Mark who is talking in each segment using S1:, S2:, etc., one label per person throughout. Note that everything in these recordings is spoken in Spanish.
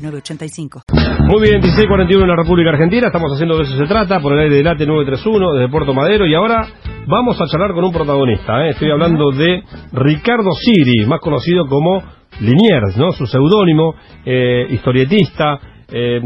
S1: 906985.
S2: Muy bien, 1641 en la República Argentina, estamos haciendo de eso se trata, por el aire de Late 931 desde Puerto Madero y ahora vamos a charlar con un protagonista, ¿eh? estoy hablando de Ricardo Siri, más conocido como Liniers, ¿no? Su seudónimo, eh, historietista, eh,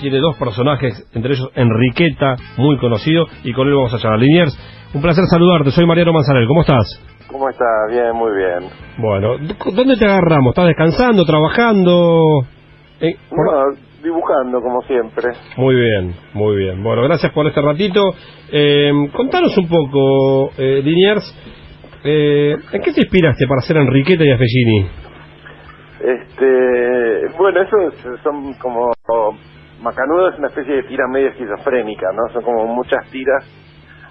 S2: tiene dos personajes, entre ellos Enriqueta, muy conocido, y con él vamos a charlar. Liniers, un placer saludarte, soy Mariano Manzanel, ¿cómo estás?
S3: ¿Cómo estás? Bien, muy bien.
S2: Bueno, ¿dónde te agarramos? ¿Estás descansando, trabajando?
S3: Eh, por... dibujando como siempre.
S2: Muy bien, muy bien. Bueno, gracias por este ratito. Eh, contanos un poco, eh, Liniers, eh, ¿en qué te inspiraste para hacer Enriqueta y Affellini?
S3: Este, bueno, eso son como Macanudo es una especie de tira media esquizofrénica, ¿no? Son como muchas tiras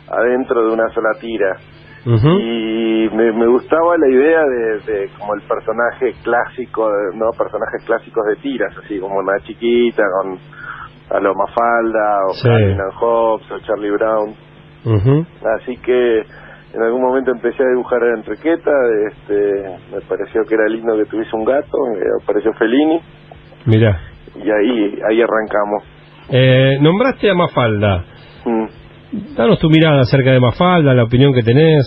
S3: adentro de una sola tira. Y me, me, gustaba la idea de, de, como el personaje clásico, no personajes clásicos de tiras, así como una chiquita con Aloma Falda o sí. Hobbes o Charlie Brown. Así que en algún momento empecé a dibujar a Enriqueta, este, me pareció que era lindo que tuviese un gato, me apareció Fellini.
S2: Mira.
S3: Y ahí, ahí arrancamos.
S2: Eh, nombraste a Mafalda. Mm. Danos tu mirada acerca de Mafalda, la opinión que tenés.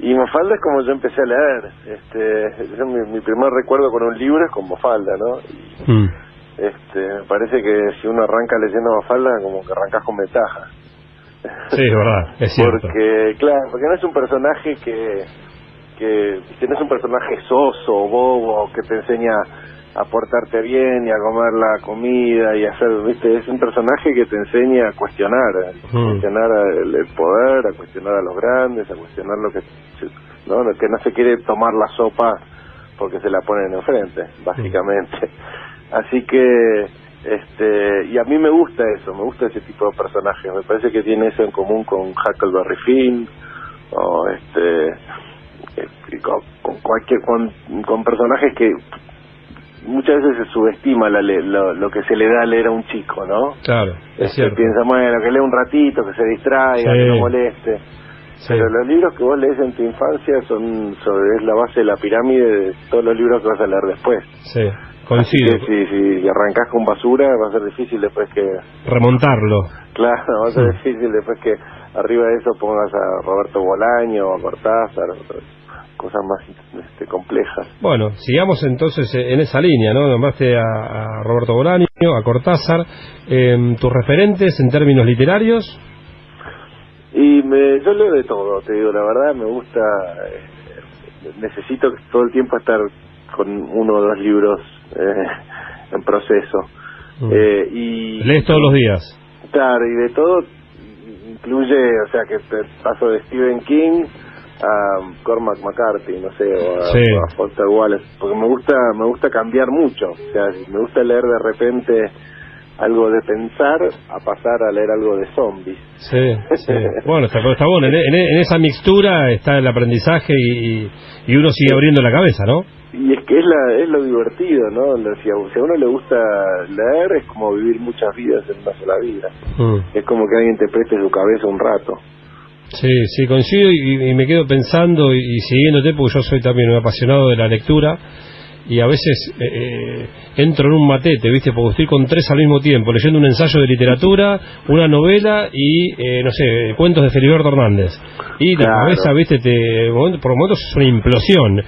S3: Y Mafalda es como yo empecé a leer. Este, es mi, mi, primer recuerdo con un libro es con Mafalda, ¿no? Y, mm. Este, me parece que si uno arranca leyendo Mafalda, como que arrancas con ventaja.
S2: Sí, es verdad, es cierto.
S3: Porque, claro, porque no es un personaje que, que, que no es un personaje soso, bobo, que te enseña a portarte bien y a comer la comida y a hacer, viste, es un personaje que te enseña a cuestionar, a mm. cuestionar el, el, poder, a cuestionar a los grandes, a cuestionar lo que, no, lo que no se quiere tomar la sopa porque se la ponen enfrente, básicamente. Mm. Así que, este, y a mí me gusta eso, me gusta ese tipo de personajes, me parece que tiene eso en común con Huckleberry Finn, o este, con, con cualquier, con, con personajes que muchas veces se subestima la, lo, lo, que se le da a leer a un chico, ¿no?
S2: Claro, es cierto.
S3: piensa, bueno, que lee un ratito, que se distraiga, sí. que no moleste. Sí. Pero los libros que vos lees en tu infancia son sobre es la base de la pirámide de todos los libros que vas a leer después.
S2: Sí, coincido.
S3: si, si arrancás con basura va a ser difícil después que...
S2: Remontarlo.
S3: Claro, va a ser sí. difícil después que arriba de eso pongas a Roberto Bolaño o a Cortázar cosas más este, complejas.
S2: Bueno, sigamos entonces en esa línea, ¿no? Nombraste a, a Roberto Bolaño, a Cortázar, eh, tus referentes en términos literarios.
S3: Y me, yo leo de todo, te digo, la verdad me gusta, eh, necesito todo el tiempo estar con uno o dos libros eh, en proceso.
S2: Mm. Eh, y ¿Lees todos los días?
S3: Claro, y de todo incluye, o sea, que paso de Stephen King a Cormac McCarthy, no sé, o a,
S2: sí.
S3: o a Foster Wallace, porque me gusta me gusta cambiar mucho, o sea, me gusta leer de repente algo de pensar a pasar a leer algo de zombies.
S2: Sí, sí. bueno, está, está bueno, en, en, en, esa mixtura está el aprendizaje y, y uno sigue abriendo la cabeza, ¿no?
S3: Y es que es, la, es lo divertido, ¿no? Si a, si a uno le gusta leer, es como vivir muchas vidas en una sola vida. Mm. Es como que alguien te preste su cabeza un rato.
S2: Sí, sí, coincido y, y me quedo pensando y, y, siguiéndote porque yo soy también un apasionado de la lectura y a veces eh, eh, entro en un matete, ¿viste? Porque estoy con tres al mismo tiempo, leyendo un ensayo de literatura, una novela y, eh, no sé, cuentos de Feliberto Hernández. Y la
S3: Claro.
S2: cabeza, ¿viste? Te, por momentos es una implosión.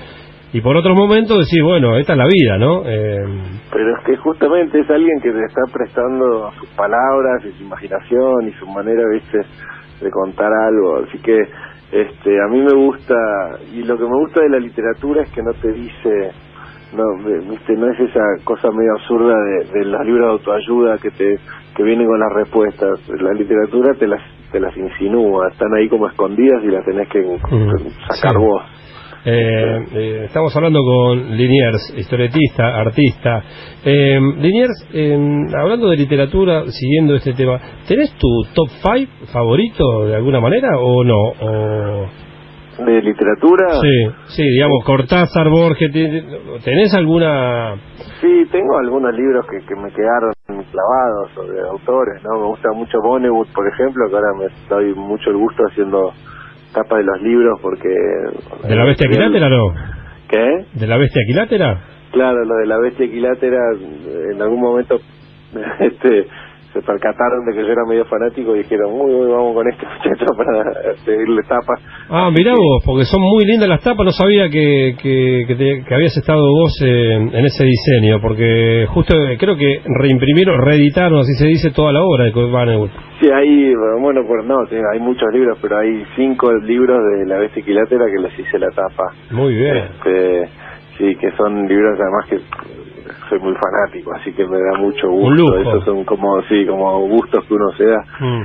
S2: Y por otros momentos decís, bueno, esta es la vida, ¿no? Eh,
S3: Pero es que justamente es alguien que te está prestando sus palabras y su imaginación y su manera, viste, de contar algo. Así que este a mí me gusta, y lo que me gusta de la literatura es que no te dice, no viste no es esa cosa medio absurda de, de los libros de autoayuda que te que vienen con las respuestas. La literatura te las te las insinúa, están ahí como escondidas y las tenés que
S2: Mm,
S3: sacar
S2: sí.
S3: vos.
S2: Eh, eh, estamos hablando con Liniers, historietista, artista. Eh, Liniers, hablando de literatura, siguiendo este tema, ¿tenés tu top 5 favorito de alguna manera o no?
S3: ¿De literatura?
S2: Sí, sí, digamos, Cortázar, Borges, ¿tenés alguna...?
S3: Sí, tengo algunos libros que, que me quedaron clavados sobre autores, ¿no? Me gusta mucho Vonnegut, por ejemplo, que ahora me doy mucho el gusto haciendo tapa de los libros porque...
S2: ¿De la bestia equilátera no?
S3: ¿Qué?
S2: ¿De la bestia equilátera?
S3: Claro, lo de la bestia equilátera en algún momento este se percataron de que yo era medio fanático y dijeron, uy, uy vamos con este muchacho para seguirle tapas.
S2: Ah, mirá vos, porque son muy lindas las tapas, no sabía que, que, que, habías estado vos en, ese diseño, porque justo eh, creo que reimprimieron, reeditaron, así se dice, toda la obra de Vannegut.
S3: Sí, hay, bueno, pues no, hay muchos libros, pero hay cinco libros de la bestia que les hice la tapa.
S2: Muy bien.
S3: Este, sí, que son libros además que soy muy fanático, así que me da mucho gusto. Esos son como, sí, como gustos que uno se da. Mm.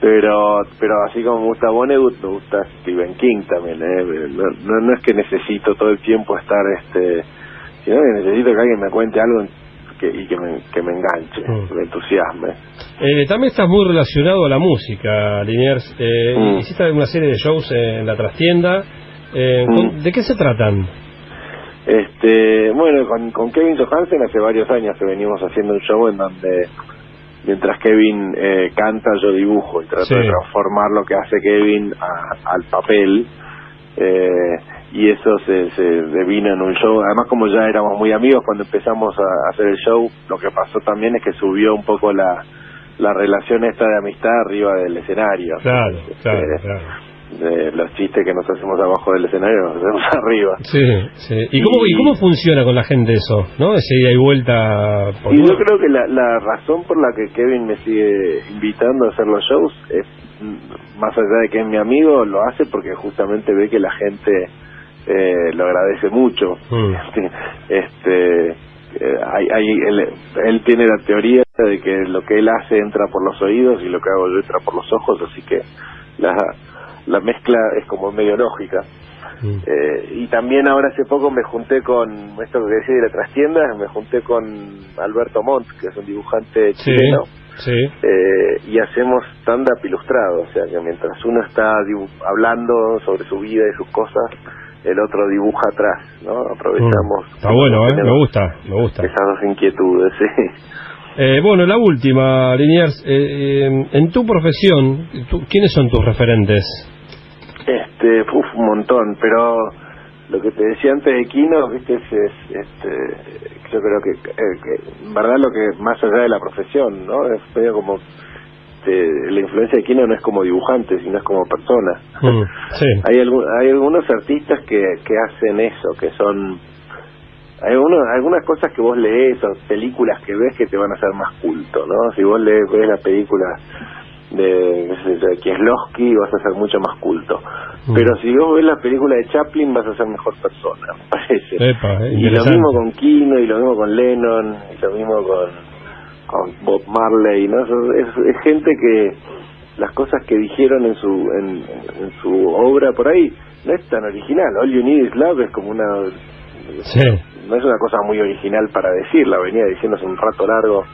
S3: Pero pero así como me gusta Vonnegut, me gusta Stephen King también. ¿eh? No, no, es que necesito todo el tiempo estar, este sino que necesito que alguien me cuente algo que, y que me, que me enganche, mm. me entusiasme.
S2: Eh, también estás muy relacionado a la música, Liniers. Eh, mm. Hiciste una serie de shows en la trastienda. Eh, ¿De qué se tratan?
S3: Este, bueno, con, con Kevin Johansen hace varios años que venimos haciendo un show en donde mientras Kevin eh, canta yo dibujo y trato de transformar lo que hace Kevin al papel eh, y eso se, se devino en un show. Además como ya éramos muy amigos cuando empezamos a hacer el show lo que pasó también es que subió un poco la la relación esta de amistad arriba del escenario.
S2: Claro, claro, eh, claro
S3: de los chistes que nos hacemos abajo del escenario nos hacemos arriba.
S2: Sí, sí. ¿Y, cómo, ¿Y cómo funciona con la gente eso? ¿No? Ese ida y vuelta.
S3: y yo creo que la, la razón por la que Kevin me sigue invitando a hacer los shows es, mm, más allá de que es mi amigo, lo hace porque justamente ve que la gente eh, lo agradece mucho. Mm. Este, eh, hay, hay, él, él tiene la teoría de que lo que él hace entra por los oídos y lo que hago yo entra por los ojos, así que la mezcla es como medio lógica. Mm. Eh, y también ahora hace poco me junté con, esto que decía de la trastienda, me junté con Alberto Montt, que es un dibujante chileno, eh, y hacemos stand-up ilustrado, o sea que mientras uno está hablando sobre su vida y sus cosas, el otro dibuja atrás, ¿no? Aprovechamos.
S2: Mm. Está bueno, ¿eh? Me gusta, me gusta.
S3: Esas dos inquietudes, sí.
S2: Eh, bueno, la última, Liniers, eh, en tu profesión, ¿quiénes son tus referentes?
S3: Este, uf, un montón, pero lo que te decía antes de Kino, viste, es, este, yo creo que, eh, que, en verdad lo que más allá de la profesión, ¿no? Es medio como este, la influencia de Kino no es como dibujante, sino es como persona. Mm, sí. hay, hay algunos artistas que, que hacen eso, que son hay algunas cosas que vos lees o películas que ves que te van a hacer más culto, ¿no? Si vos lees, ves la película de, de Kieslowski vas a ser mucho más culto. Mm. Pero si vos ves la película de Chaplin vas a ser mejor persona, me parece.
S2: Eh,
S3: y lo mismo con Kino, y lo mismo con Lennon, y lo mismo con, con Bob Marley, ¿no? Es, es, gente que las cosas que dijeron en su en, en, su obra por ahí no es tan original. All You Need Is Love es como una... No es una cosa muy original para decirla, venía diciéndose un rato largo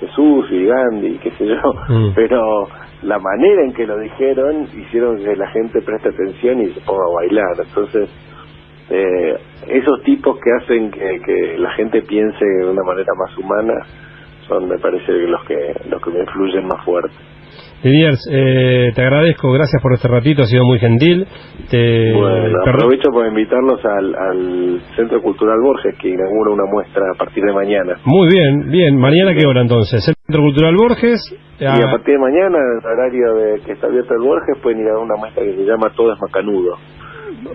S3: Jesús y Gandhi, qué sé yo, mm. pero la manera en que lo dijeron hicieron que la gente preste atención y se ponga a bailar. Entonces, eh, esos tipos que hacen que, que la gente piense de una manera más humana son, me parece, los que los que me influyen más fuerte.
S2: Didiers, eh, te agradezco, gracias por este ratito, ha sido muy gentil.
S3: Te... Bueno, aprovecho para invitarlos al, al, Centro Cultural Borges, que inaugura una muestra a partir de mañana.
S2: Muy bien, bien. ¿Mañana qué hora entonces? Centro Cultural Borges.
S3: Y a partir de mañana, en el horario de que está abierto el Borges, pueden ir a una muestra que se llama Todo es Macanudo.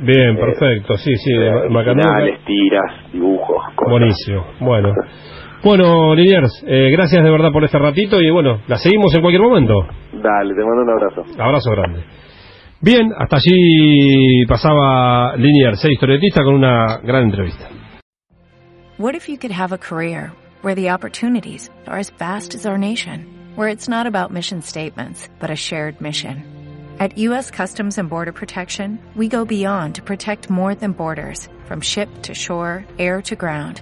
S2: Bien, eh, perfecto, sí, sí,
S3: eh, Macanudo. tiras, dibujos, cosas.
S2: Buenísimo, bueno. Bueno, Liniers, eh, gracias de verdad por este ratito y bueno, la seguimos en cualquier momento.
S3: Dale, te mando un abrazo.
S2: Abrazo grande. Bien, hasta allí pasaba Liniers, historietista con una gran entrevista.
S4: What if you could have a career where the opportunities are as vast as our nation, where it's not about mission statements, but a shared mission? At U.S. Customs and Border Protection, we go beyond to protect more than borders. From ship to shore, air to ground,